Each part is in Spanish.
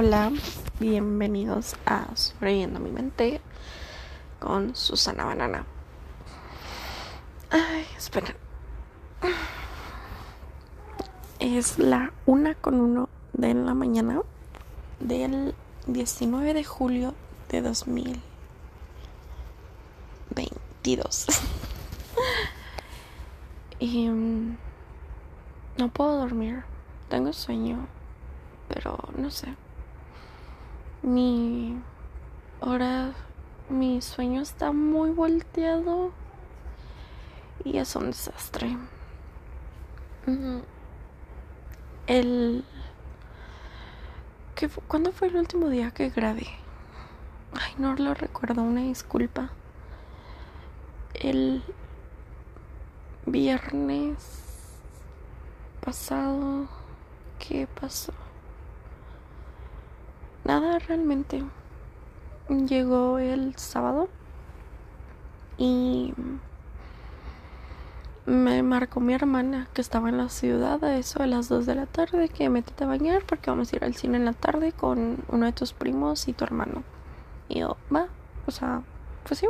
Hola, bienvenidos a Sobreviviendo mi mente con Susana Banana. Ay, esperen. Es la una con uno de la mañana del 19 de julio de 2022. y mm, no puedo dormir. Tengo sueño, pero no sé. Mi hora, mi sueño está muy volteado y es un desastre. El ¿Qué, ¿Cuándo fue el último día que grabé? Ay, no lo recuerdo, una disculpa. El viernes pasado, ¿qué pasó? Nada realmente. Llegó el sábado y me marcó mi hermana que estaba en la ciudad a eso a las 2 de la tarde que metete a bañar porque vamos a ir al cine en la tarde con uno de tus primos y tu hermano. Y yo, va, o sea, pues sí.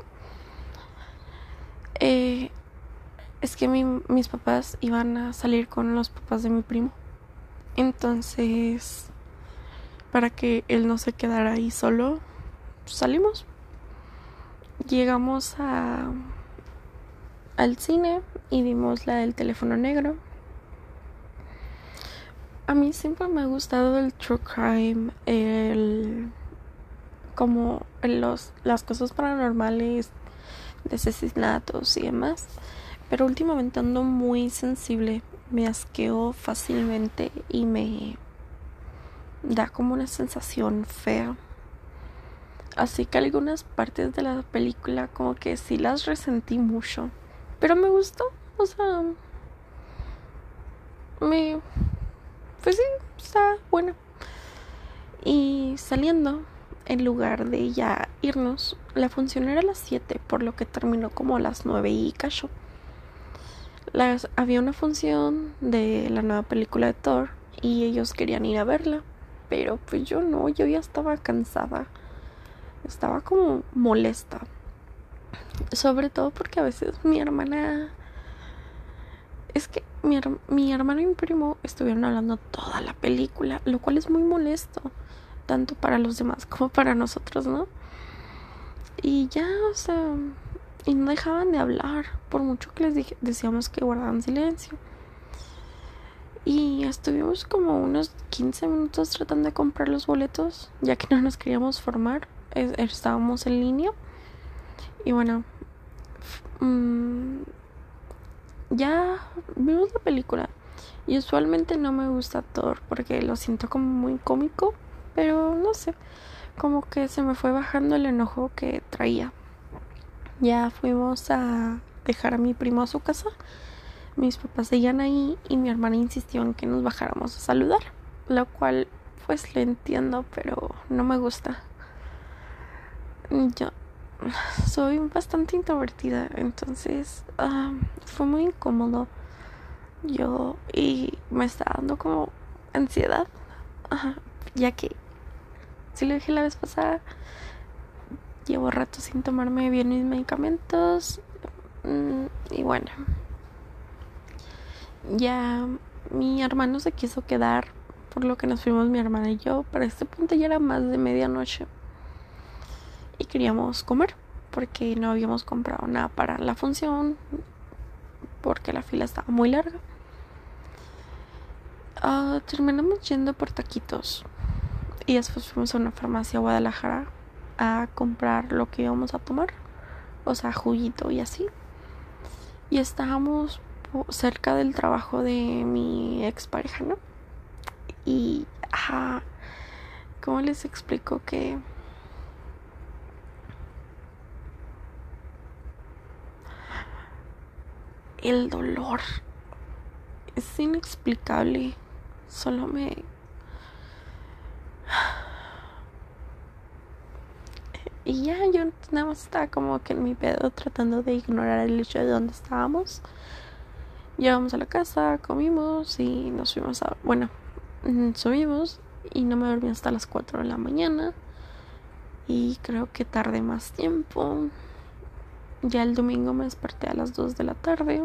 Eh, es que mis papás iban a salir con los papás de mi primo. Entonces para que él no se quedara ahí solo, salimos. Llegamos a al cine y vimos la del teléfono negro. A mí siempre me ha gustado el true crime, el como los las cosas paranormales de asesinatos y demás, pero últimamente ando muy sensible, me asqueo fácilmente y me da como una sensación fea. Así que algunas partes de la película como que sí las resentí mucho. Pero me gustó. O sea... Me... Pues sí, está buena. Y saliendo, en lugar de ya irnos, la función era a las 7, por lo que terminó como a las 9 y cacho. Las, había una función de la nueva película de Thor y ellos querían ir a verla pero pues yo no, yo ya estaba cansada, estaba como molesta, sobre todo porque a veces mi hermana, es que mi, mi hermano y mi primo estuvieron hablando toda la película, lo cual es muy molesto, tanto para los demás como para nosotros, ¿no? Y ya, o sea, y no dejaban de hablar, por mucho que les decíamos que guardaban silencio. Y estuvimos como unos 15 minutos tratando de comprar los boletos, ya que no nos queríamos formar. Estábamos en línea. Y bueno, mm, ya vimos la película. Y usualmente no me gusta Thor porque lo siento como muy cómico, pero no sé, como que se me fue bajando el enojo que traía. Ya fuimos a dejar a mi primo a su casa mis papás seguían ahí y mi hermana insistió en que nos bajáramos a saludar, lo cual pues le entiendo, pero no me gusta. Yo soy bastante introvertida, entonces fue muy incómodo. Yo y me está dando como ansiedad, ya que si lo dije la vez pasada, llevo rato sin tomarme bien mis medicamentos mm, y bueno ya mi hermano se quiso quedar, por lo que nos fuimos mi hermana y yo. Para este punto ya era más de medianoche y queríamos comer porque no habíamos comprado nada para la función porque la fila estaba muy larga. Ah, terminamos yendo por taquitos y después fuimos a una farmacia a Guadalajara a comprar lo que íbamos a tomar, o sea, juguito y así. Y estábamos cerca del trabajo de mi expareja, ¿no? Y, ajá, ¿cómo les explico que... El dolor es inexplicable. Solo me... Y ya yo nada más estaba como que en mi pedo tratando de ignorar el hecho de dónde estábamos. Llegamos a la casa, comimos y nos fuimos a... Bueno, mm, subimos y no me dormí hasta las 4 de la mañana y creo que tardé más tiempo. Ya el domingo me desperté a las 2 de la tarde.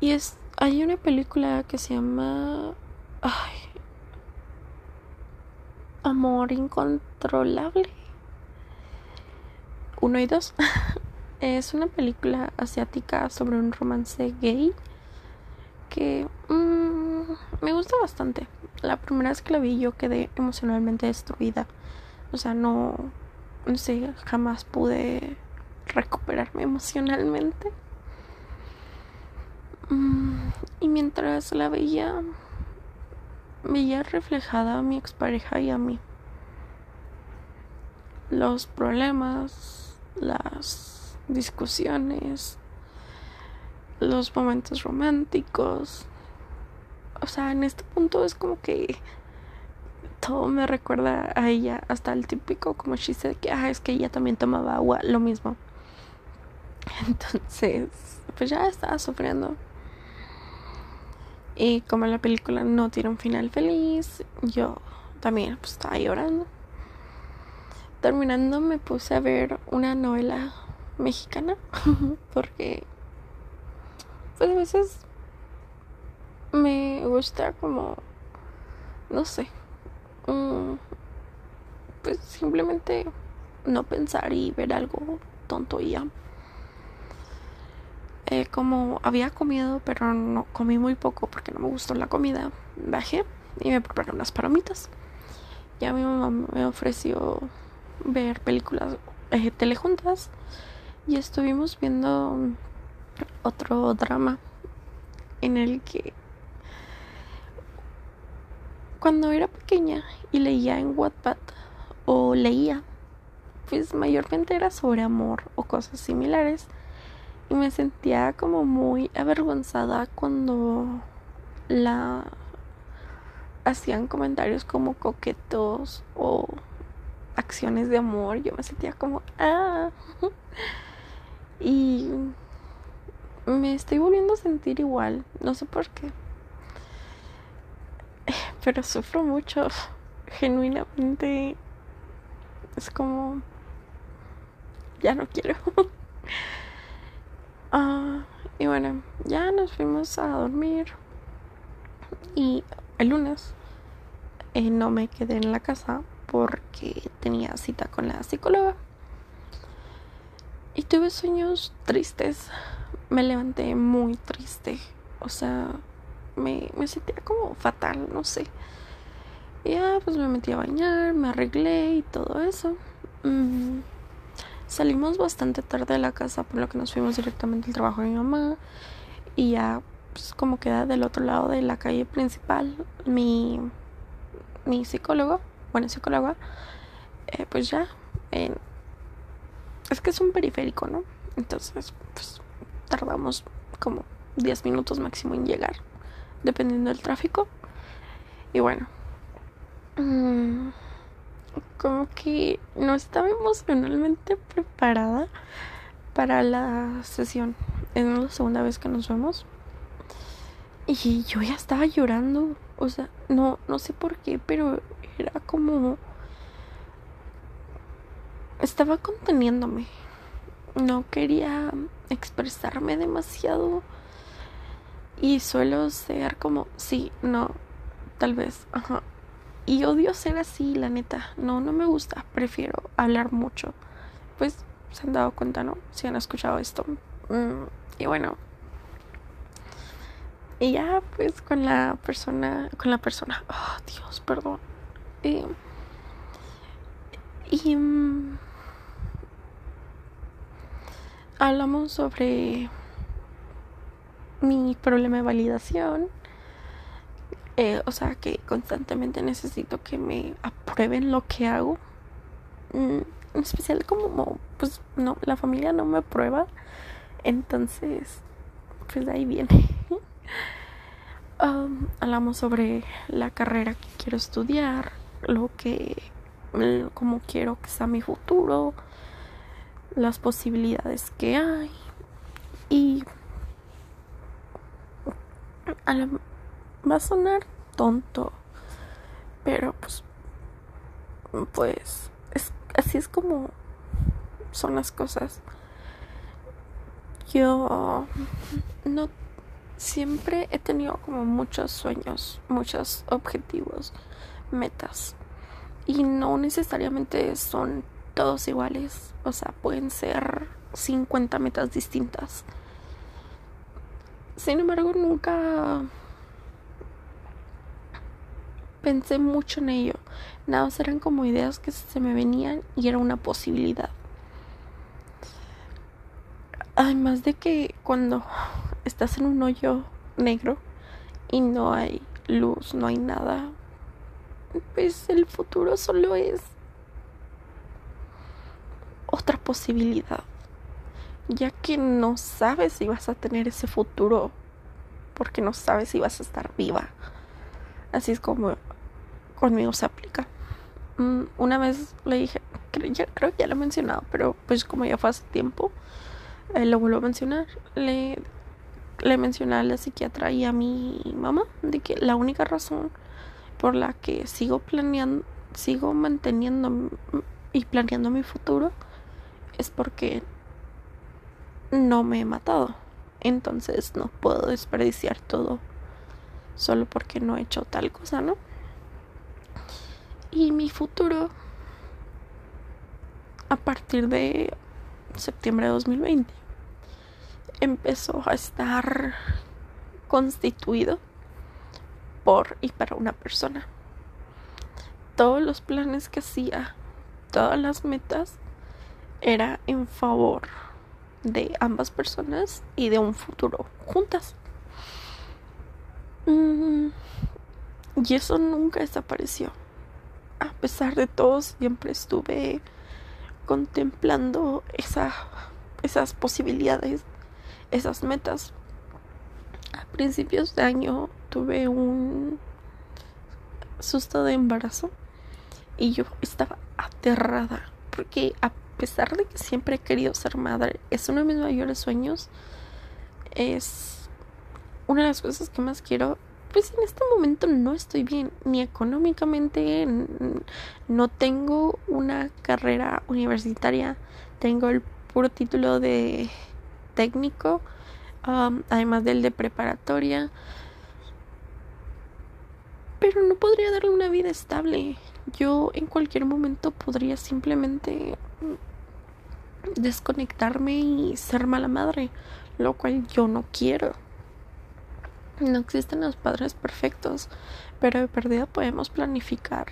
Y es hay una película que se llama ay, Amor incontrolable. Uno y dos. es una película asiática sobre un romance gay que mmm, me gusta bastante. La primera vez que la vi yo quedé emocionalmente destruida. O sea, no, no sé, jamás pude recuperarme emocionalmente. Mm, y mientras la veía, veía reflejada a mi expareja y a mí. Los problemas, las discusiones, los momentos románticos. O sea, en este punto es como que todo me recuerda a ella, hasta el típico como chiste que ah, es que ella también tomaba agua, lo mismo. Entonces, pues ya estaba sufriendo. Y como la película no tiene un final feliz, yo también pues, estaba llorando. Terminando me puse a ver una novela mexicana porque pues a veces me gusta como no sé mm, pues simplemente no pensar y ver algo tonto y ya eh, como había comido, pero no comí muy poco porque no me gustó la comida, bajé y me preparé unas palomitas. Ya mi mamá me ofreció ver películas eh, telejuntas y estuvimos viendo otro drama en el que cuando era pequeña y leía en Wattpad o leía, pues mayormente era sobre amor o cosas similares y me sentía como muy avergonzada cuando la hacían comentarios como coquetos o acciones de amor. Yo me sentía como, ah. Y me estoy volviendo a sentir igual. No sé por qué. Pero sufro mucho. Genuinamente. Es como. Ya no quiero. Ah, y bueno, ya nos fuimos a dormir. Y el lunes eh, no me quedé en la casa porque tenía cita con la psicóloga. Y tuve sueños tristes. Me levanté muy triste. O sea, me, me sentía como fatal, no sé. Y ya, pues me metí a bañar, me arreglé y todo eso. Mm, Salimos bastante tarde de la casa, por lo que nos fuimos directamente al trabajo de mi mamá. Y ya, pues como queda del otro lado de la calle principal, mi, mi psicólogo, bueno, psicóloga, eh, pues ya, es que es un periférico, ¿no? Entonces, pues tardamos como 10 minutos máximo en llegar, dependiendo del tráfico. Y bueno. Mmm, como que no estaba emocionalmente preparada para la sesión. Es la segunda vez que nos vemos. Y yo ya estaba llorando. O sea, no, no sé por qué, pero era como. Estaba conteniéndome. No quería expresarme demasiado. Y suelo ser como, sí, no, tal vez, ajá, y odio ser así, la neta. No, no me gusta. Prefiero hablar mucho. Pues se han dado cuenta, ¿no? Si han escuchado esto. Mm, y bueno. Y ya, pues con la persona. Con la persona. Oh, Dios, perdón. y. Mm, hablamos sobre mi problema de validación eh, o sea, que constantemente necesito que me aprueben lo que hago. Mm, en especial como, pues, no, la familia no me aprueba. Entonces, pues de ahí viene. Um, hablamos sobre la carrera que quiero estudiar, lo que, como quiero que sea mi futuro, las posibilidades que hay. Y va a sonar tonto. Pero pues, pues, es, así es como son las cosas. Yo no siempre he tenido como muchos sueños, muchos objetivos, metas. Y no necesariamente son todos iguales. O sea, pueden ser 50 metas distintas. Sin embargo, nunca pensé mucho en ello. Nada, eran como ideas que se me venían y era una posibilidad. Además de que cuando estás en un hoyo negro y no hay luz, no hay nada, pues el futuro solo es otra posibilidad, ya que no sabes si vas a tener ese futuro, porque no sabes si vas a estar viva. Así es como conmigo se aplica. Mm, una vez le dije, creo, creo que ya lo he mencionado, pero pues como ya fue hace tiempo, eh, lo vuelvo a mencionar. Le, le mencioné a la psiquiatra y a mi mamá de que la única razón por la que sigo planeando, sigo manteniendo y planeando mi futuro es porque no me he matado. Entonces no puedo desperdiciar todo solo porque no he hecho tal cosa, ¿no? Y mi futuro a partir de septiembre de 2020 empezó a estar constituido por y para una persona. Todos los planes que hacía, todas las metas, era en favor de ambas personas y de un futuro juntas. Mm, y eso nunca desapareció. A pesar de todo, siempre estuve contemplando esa, esas posibilidades esas metas. A principios de año tuve un susto de embarazo y yo estaba aterrada porque a pesar de que siempre he querido ser madre, es uno de mis mayores sueños, es una de las cosas que más quiero. Pues en este momento no estoy bien, ni económicamente, no tengo una carrera universitaria, tengo el puro título de técnico, además del de preparatoria. Pero no podría darle una vida estable. Yo en cualquier momento podría simplemente desconectarme y ser mala madre, lo cual yo no quiero. No existen los padres perfectos, pero de perdida podemos planificar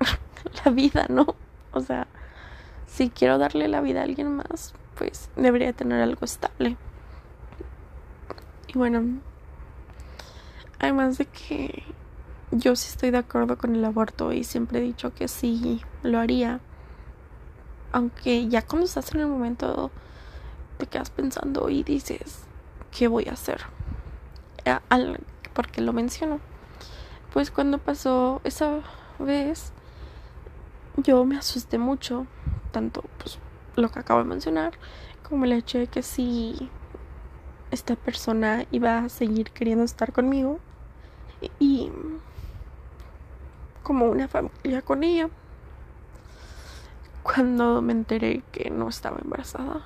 la vida, ¿no? O sea, si quiero darle la vida a alguien más, pues debería tener algo estable. Y bueno, además de que yo sí estoy de acuerdo con el aborto y siempre he dicho que sí lo haría. Aunque ya cuando estás en el momento te quedas pensando y dices, ¿qué voy a hacer? porque lo menciono. Pues cuando pasó esa vez, yo me asusté mucho, tanto pues lo que acabo de mencionar, como el hecho de que si esta persona iba a seguir queriendo estar conmigo y como una familia con ella. Cuando me enteré que no estaba embarazada,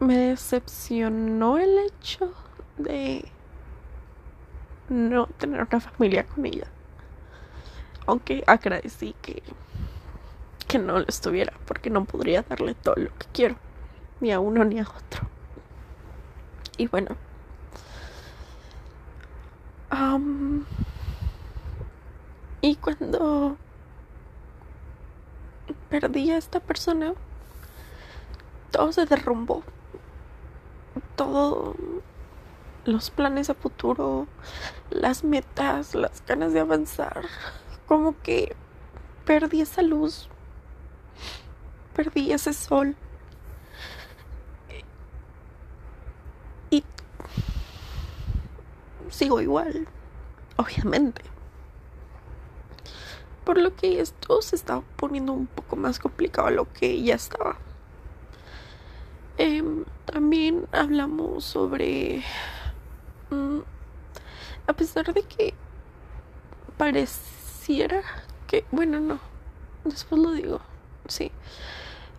me decepcionó el hecho de no tener una familia con ella. Aunque agradecí que que no lo estuviera, porque no podría darle todo lo que quiero, ni a uno ni a otro. Y bueno, y cuando perdí a esta persona, todo se derrumbó. Todo los planes a futuro, las metas, las ganas de avanzar, como que perdí esa luz perdí ese sol. Y sigo igual, obviamente. Por lo que esto se está poniendo un poco más complicado a lo que ya estaba. Em, también hablamos sobre mm, a pesar de que pareciera que, bueno, no, después lo digo, sí.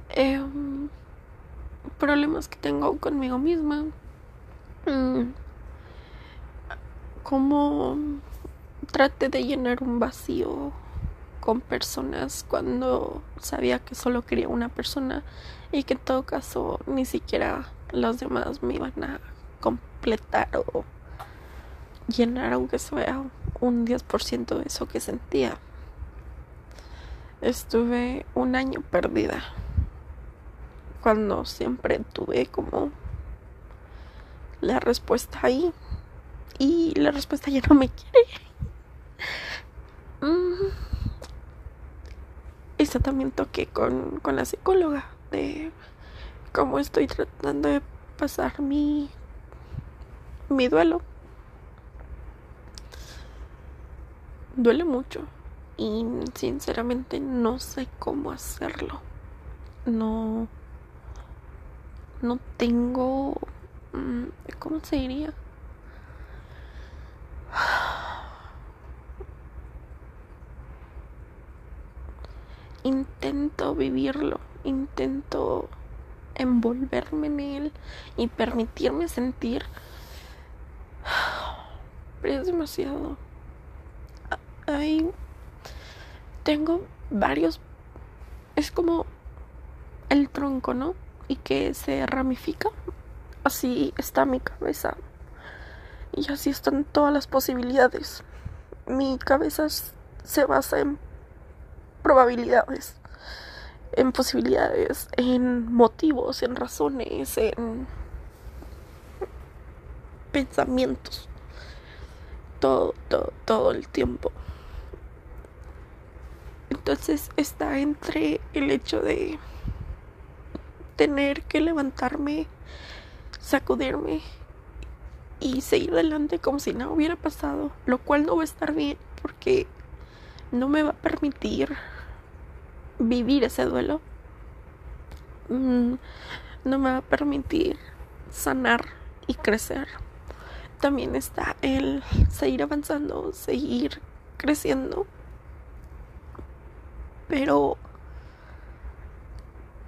Em, problemas que tengo conmigo misma. Mm, como traté de llenar un vacío con personas cuando sabía que solo quería una persona y que en todo caso ni siquiera los demás me iban a completar o llenar aunque sea un 10% de eso que sentía. Estuve un año perdida cuando siempre tuve como la respuesta ahí y la respuesta ya no me quiere. Mm. Eso también toqué con, con la psicóloga de cómo estoy tratando de pasar mi, mi duelo. Duele mucho y sinceramente no sé cómo hacerlo. No no tengo mm, ¿cómo se diría? Intento vivirlo, intento envolverme en él y permitirme sentir. Pero es demasiado. Hay. Tengo varios. Es como el tronco, ¿no? Y que se ramifica. Así está mi cabeza. Y así están todas las posibilidades. Mi cabeza se basa en probabilidades en posibilidades, en motivos, en razones, en pensamientos. Todo, todo, todo el tiempo. Entonces está entre el hecho de tener que levantarme, sacudirme y seguir adelante como si nada hubiera pasado, lo cual no va a estar bien porque no me va a permitir vivir ese duelo mm, no me va a permitir sanar y crecer. También está el seguir avanzando, seguir creciendo, pero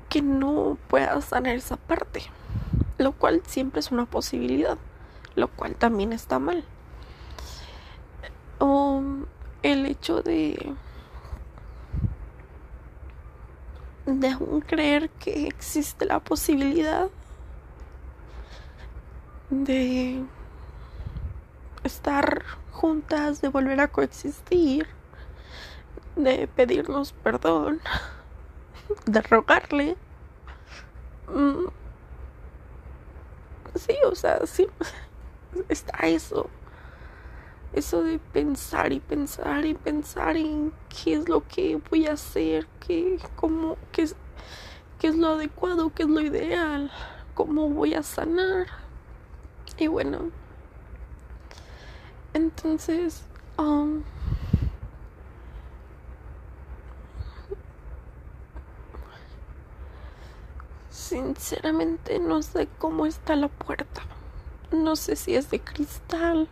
que no pueda sanar esa parte, lo cual siempre es una posibilidad, lo cual también está mal. O el hecho de de aún creer que existe la posibilidad de estar juntas, de volver a coexistir, de pedirnos perdón, de rogarle. Mm. Sí, o sea, sí, está eso eso de pensar y pensar y pensar en qué es lo que voy a hacer, qué, cómo, qué es, qué es lo adecuado, qué es lo ideal, cómo voy a sanar. Y bueno, entonces, um, sinceramente no sé cómo está la puerta. No sé si es de cristal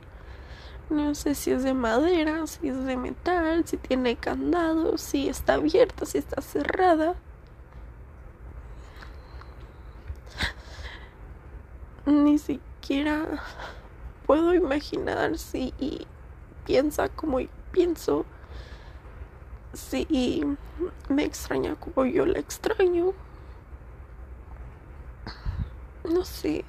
no sé si es de madera, si es de metal, si tiene candado, si está abierta, si está cerrada. Ni siquiera puedo imaginar si piensa como pienso, si me extraña como yo la extraño. No sé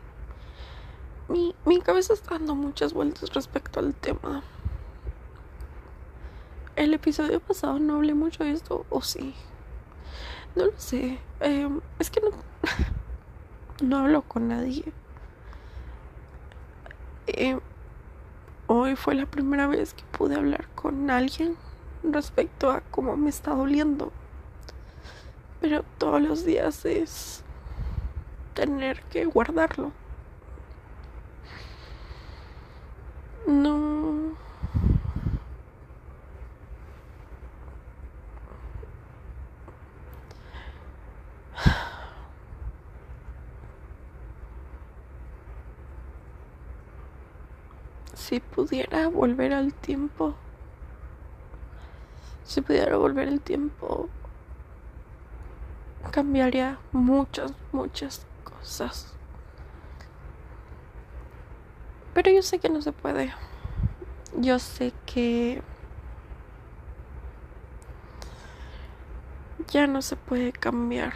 mi, mi cabeza está dando muchas vueltas respecto al tema. El episodio pasado no hablé mucho de esto, o sí. No lo sé. Em, es que no, no hablo con nadie. Em, hoy fue la primera vez que pude hablar con alguien respecto a cómo me está doliendo. Pero todos los días es tener que guardarlo. No. si pudiera volver al tiempo, si pudiera volver el tiempo, cambiaría muchas, muchas cosas. Pero yo sé que no se puede. Yo sé que ya no se puede cambiar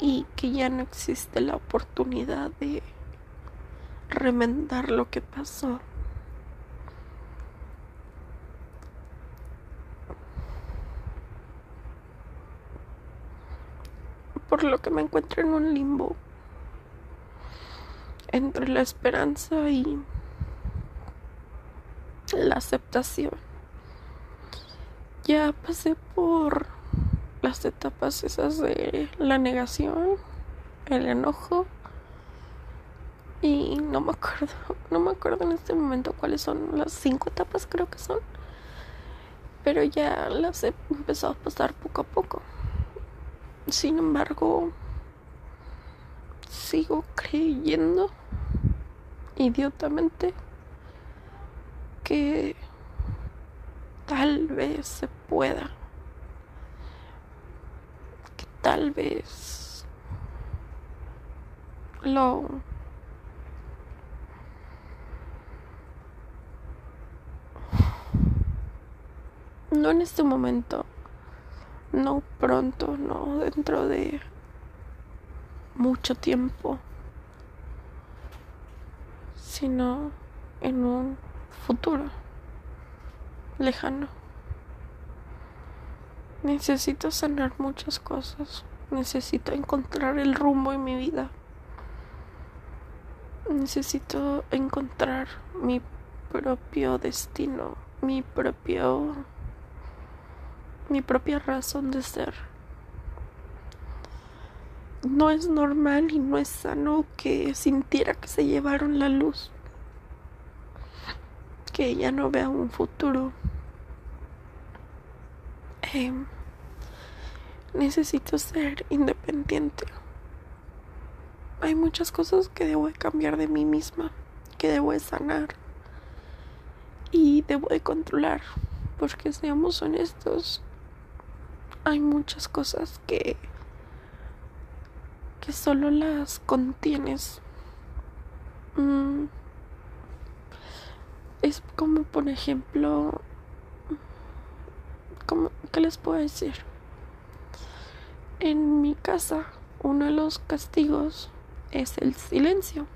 y que ya no existe la oportunidad de remendar lo que pasó. Por lo que me encuentro en un limbo entre la esperanza y la aceptación. Ya pasé por las etapas esas de la negación, el enojo y no me acuerdo, no me acuerdo en este momento cuáles son las cinco etapas creo que son, pero ya las he empezado a pasar poco a poco. Sin embargo, sigo creyendo idiotamente que tal vez se pueda. Que tal vez lo no en este momento, no pronto, no dentro de mucho tiempo, sino en un futuro lejano. Necesito sanar muchas cosas. Necesito encontrar el rumbo en mi vida. Necesito encontrar mi propio destino, mi propio mi propia razón de ser. No es normal y no es sano que sintiera que se llevaron la luz, que ya no vea un futuro. Em, necesito ser independiente. Hay muchas cosas que debo de cambiar de mí misma, que debo de sanar y debo de controlar, porque seamos honestos, hay muchas cosas que que solo las contienes. Mm, es como por ejemplo como qué les puedo decir en mi casa uno de los castigos es el silencio.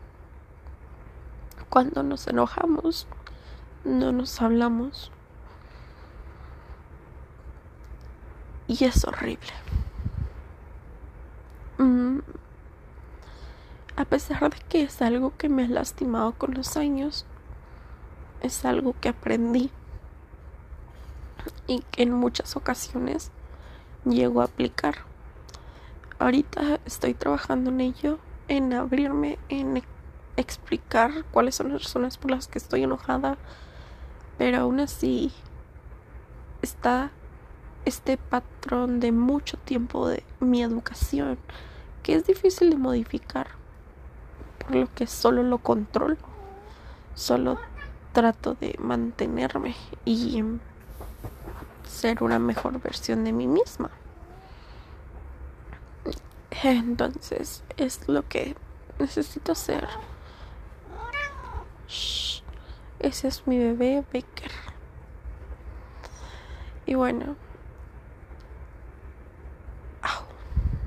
Cuando nos enojamos no nos hablamos. Y es horrible. Mm. A pesar de que es algo que me ha lastimado con los años, es algo que aprendí y que en muchas ocasiones llego a aplicar. Ahorita estoy trabajando en ello, en abrirme, en explicar cuáles son las razones por las que estoy enojada, pero aún así está este patrón de mucho tiempo de mi educación que es difícil de modificar lo que solo lo controlo. Solo trato de mantenerme y ser una mejor versión de mí misma. Entonces es lo que necesito hacer. Ese es mi bebé Becker. Y bueno.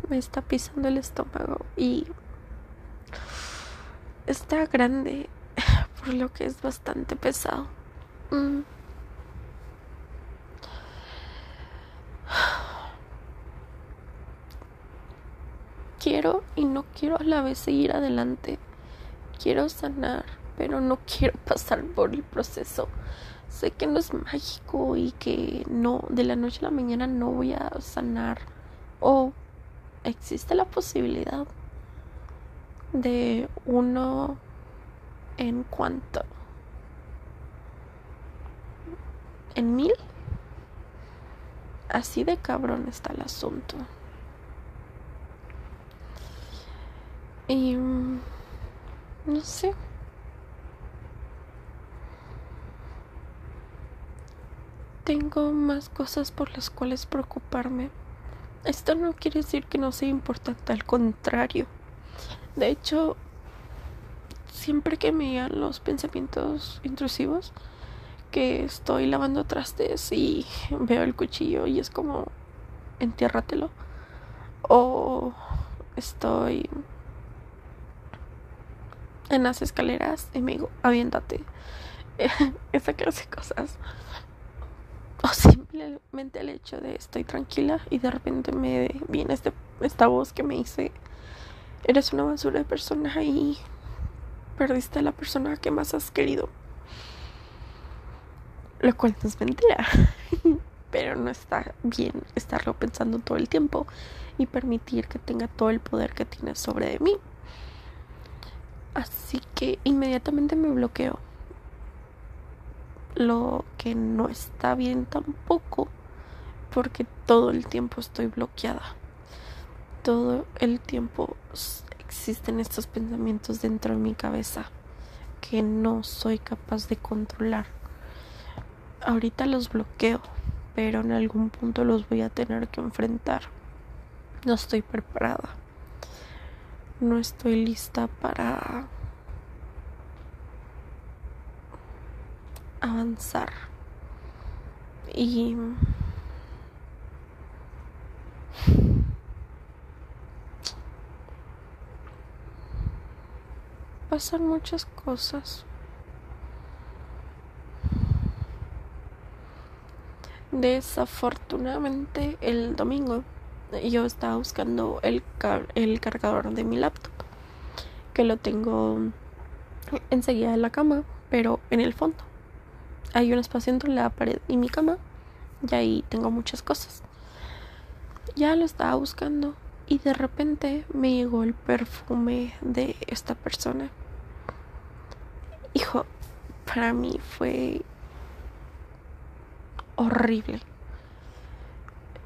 Me está pisando el estómago y está grande por lo que es bastante pesado. Mm. Quiero y no quiero a la vez seguir adelante. Quiero sanar, pero no quiero pasar por el proceso. Sé que no es mágico y que no, de la noche a la mañana no voy a sanar o existe la posibilidad de uno en cuánto? ¿En mil? Así de cabrón está el asunto. Y... No sé. Tengo más cosas por las cuales preocuparme. Esto no quiere decir que no sea importante, al contrario. De hecho, siempre que me llegan los pensamientos intrusivos, que estoy lavando trastes y veo el cuchillo y es como, entiérratelo. O estoy en las escaleras y me digo, aviéntate. Esa clase de cosas. O simplemente el hecho de estoy tranquila y de repente me viene este, esta voz que me dice, eres una basura de persona y perdiste a la persona que más has querido. Lo cual no es mentira. Pero no está bien estarlo pensando todo el tiempo y permitir que tenga todo el poder que tiene sobre mí. Así que inmediatamente me bloqueo lo que no está bien tampoco porque todo el tiempo estoy bloqueada. Todo el tiempo existen estos pensamientos dentro de mi cabeza que no soy capaz de controlar. Ahorita los bloqueo, pero en algún punto los voy a tener que enfrentar. No estoy preparada. No estoy lista para avanzar. Y pasan muchas cosas. Desafortunadamente el domingo yo estaba buscando el, el cargador de mi laptop, que lo tengo enseguida de la cama, pero en el fondo hay un espacio entre la pared y mi cama y ahí tengo muchas cosas. Ya lo estaba buscando y de repente me llegó el perfume de esta persona. Hijo, para mí fue horrible.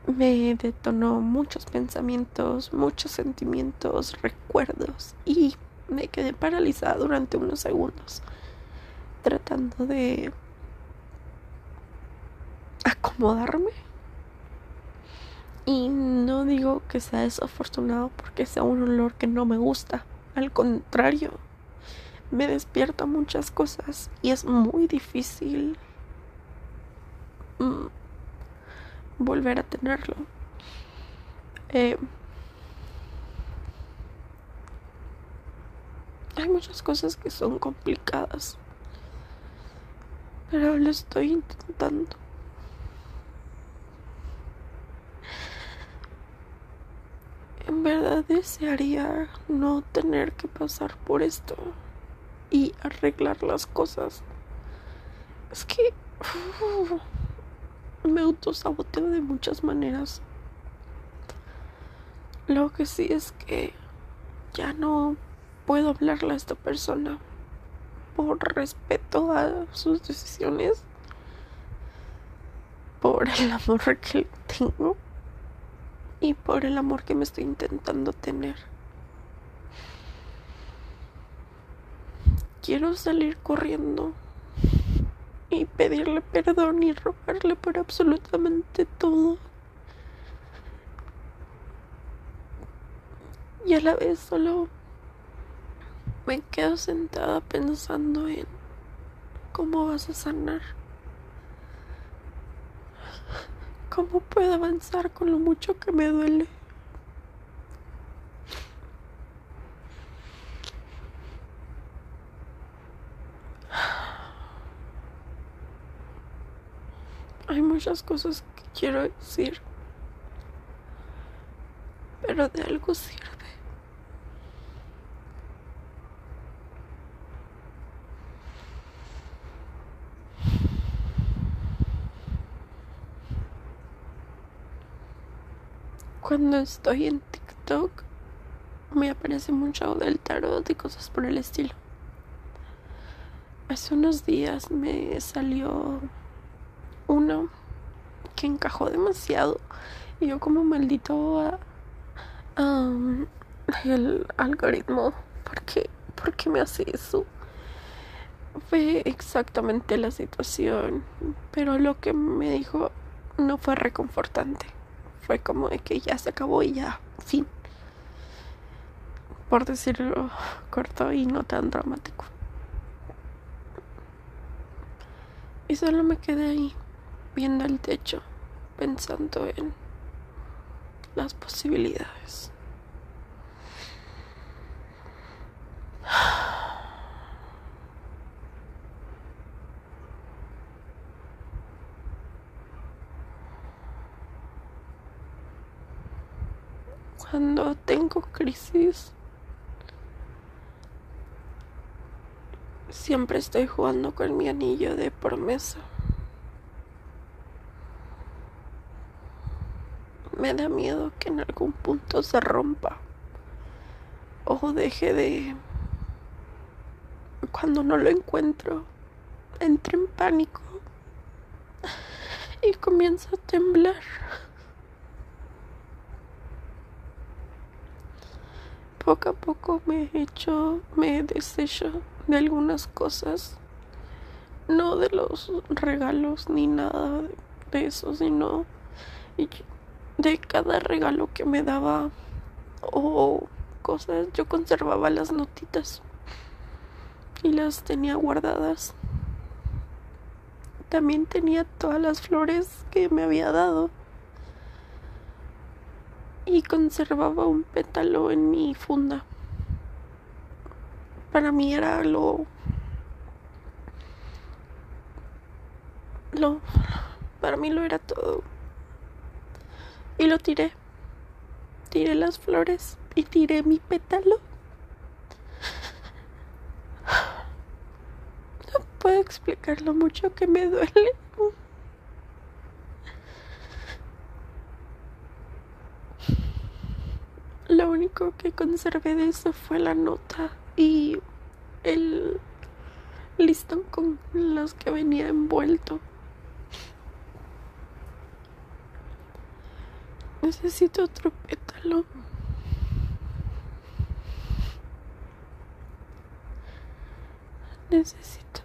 Me detonó muchos pensamientos, muchos sentimientos, recuerdos y me quedé paralizada durante unos segundos tratando de acomodarme. Y no digo que sea desafortunado porque sea un olor que no me gusta. Al contrario, me despierta muchas cosas y es muy difícil mm, volver a tenerlo. Eh, hay muchas cosas que son complicadas, pero lo estoy intentando. En verdad desearía no tener que pasar por esto y arreglar las cosas. Es que me autosaboteo de muchas maneras. Lo que sí es que ya no puedo hablarle a esta persona por respeto a sus decisiones, por el amor que tengo y por el amor que me estoy intentando tener. Quiero salir corriendo y pedirle perdón y rogarle por absolutamente todo. Y a la vez solo me quedo sentada pensando en cómo vas a sanar. ¿Cómo puedo avanzar con lo mucho que me duele? Hay muchas cosas que quiero decir, pero de algo sirve. Cuando estoy en TikTok me aparece mucho del tarot y cosas por el estilo. Hace unos días me salió uno que encajó demasiado y yo como maldito el algoritmo ¿por qué, ¿por qué me hace eso? fue exactamente la situación, pero lo que me dijo no fue reconfortante. Fue como de que ya se acabó y ya, fin. Por decirlo corto y no tan dramático. Y solo me quedé ahí, viendo el techo, pensando en las posibilidades. Cuando tengo crisis, siempre estoy jugando con mi anillo de promesa. Me da miedo que en algún punto se rompa o deje de... Cuando no lo encuentro, entro en pánico y comienzo a temblar. Poco a poco me he hecho, me he deshecho de algunas cosas, no de los regalos ni nada de eso, sino de cada regalo que me daba o cosas, yo conservaba las notitas y las tenía guardadas. También tenía todas las flores que me había dado y conservaba un pétalo en mi funda. Para mí era lo lo para mí lo era todo. Y lo tiré. Tiré las flores y tiré mi pétalo. No puedo explicar lo mucho que me duele. Lo único que conservé de eso fue la nota y el listón con los que venía envuelto. Necesito otro pétalo. Necesito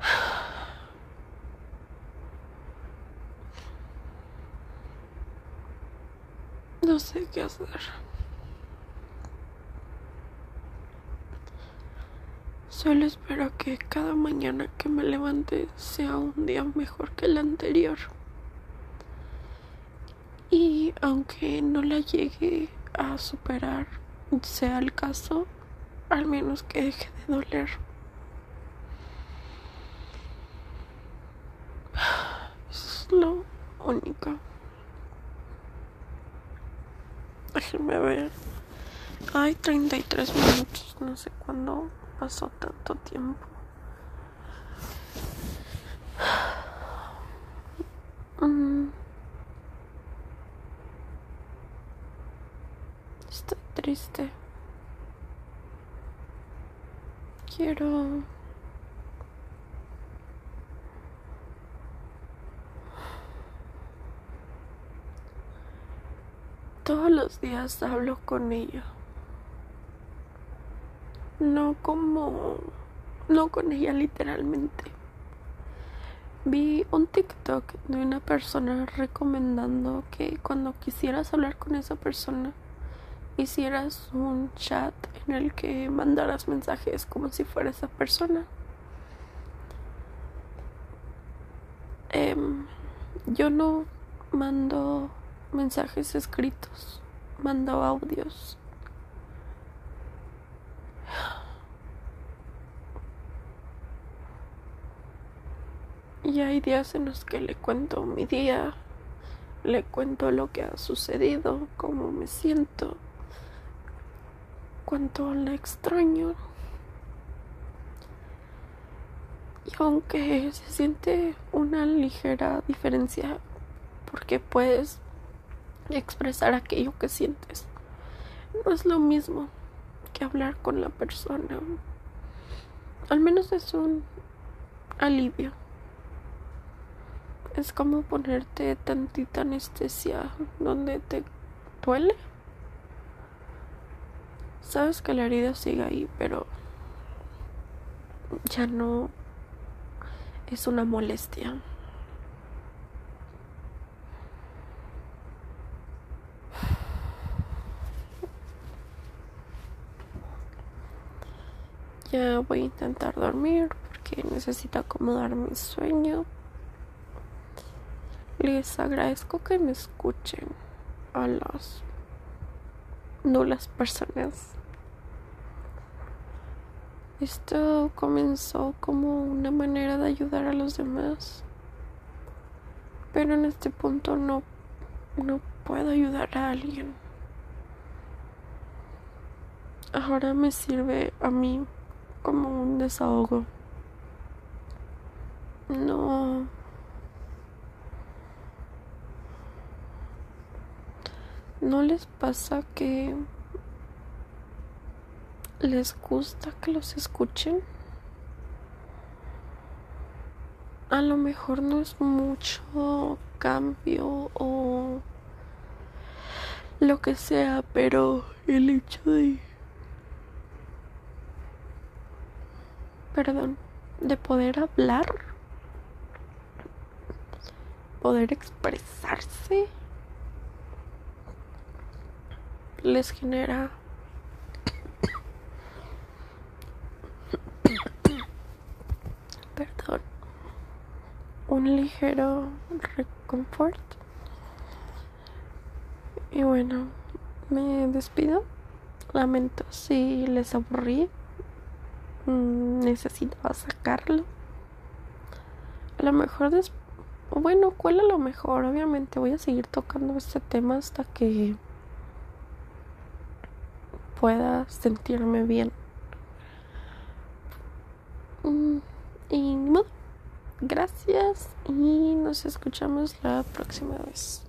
No sé qué hacer. Solo espero que cada mañana que me levante sea un día mejor que el anterior. Y aunque no la llegue a superar, sea el caso, al menos que deje de doler. es lo único. Déjenme ver. Hay 33 minutos. No sé cuándo pasó tanto tiempo. Mm. Estoy triste. Quiero Todos los días hablo con ella. No como... No con ella literalmente. Vi un TikTok de una persona recomendando que cuando quisieras hablar con esa persona, hicieras un chat en el que mandaras mensajes como si fuera esa persona. Em, yo no mando mensajes escritos, mando audios. Y hay días en los que le cuento mi día, le cuento lo que ha sucedido, cómo me siento, cuánto le extraño. Y aunque se siente una ligera diferencia, porque puedes expresar aquello que sientes. No es lo mismo que hablar con la persona. Al menos es un alivio. Es como ponerte tantita anestesia donde te duele. Sabes que la herida sigue ahí, pero ya no es una molestia. Ya voy a intentar dormir porque necesito acomodar mi sueño. Les agradezco que me escuchen a las nulas personas. Esto comenzó como una manera de ayudar a los demás. Pero en este punto no, no puedo ayudar a alguien. Ahora me sirve a mí como un desahogo. No. ¿No les pasa que les gusta que los escuchen. A lo mejor no es mucho cambio o lo que sea, pero el hecho de... Perdón, de poder hablar, poder expresarse, les genera un ligero reconfort. Y bueno, me despido. Lamento si les aburrí. Mm, necesitaba sacarlo. A lo mejor después. Bueno, ¿cuál a lo mejor? Obviamente voy a seguir tocando este tema hasta que pueda sentirme bien. Mm, y modo. Gracias y nos escuchamos la próxima vez.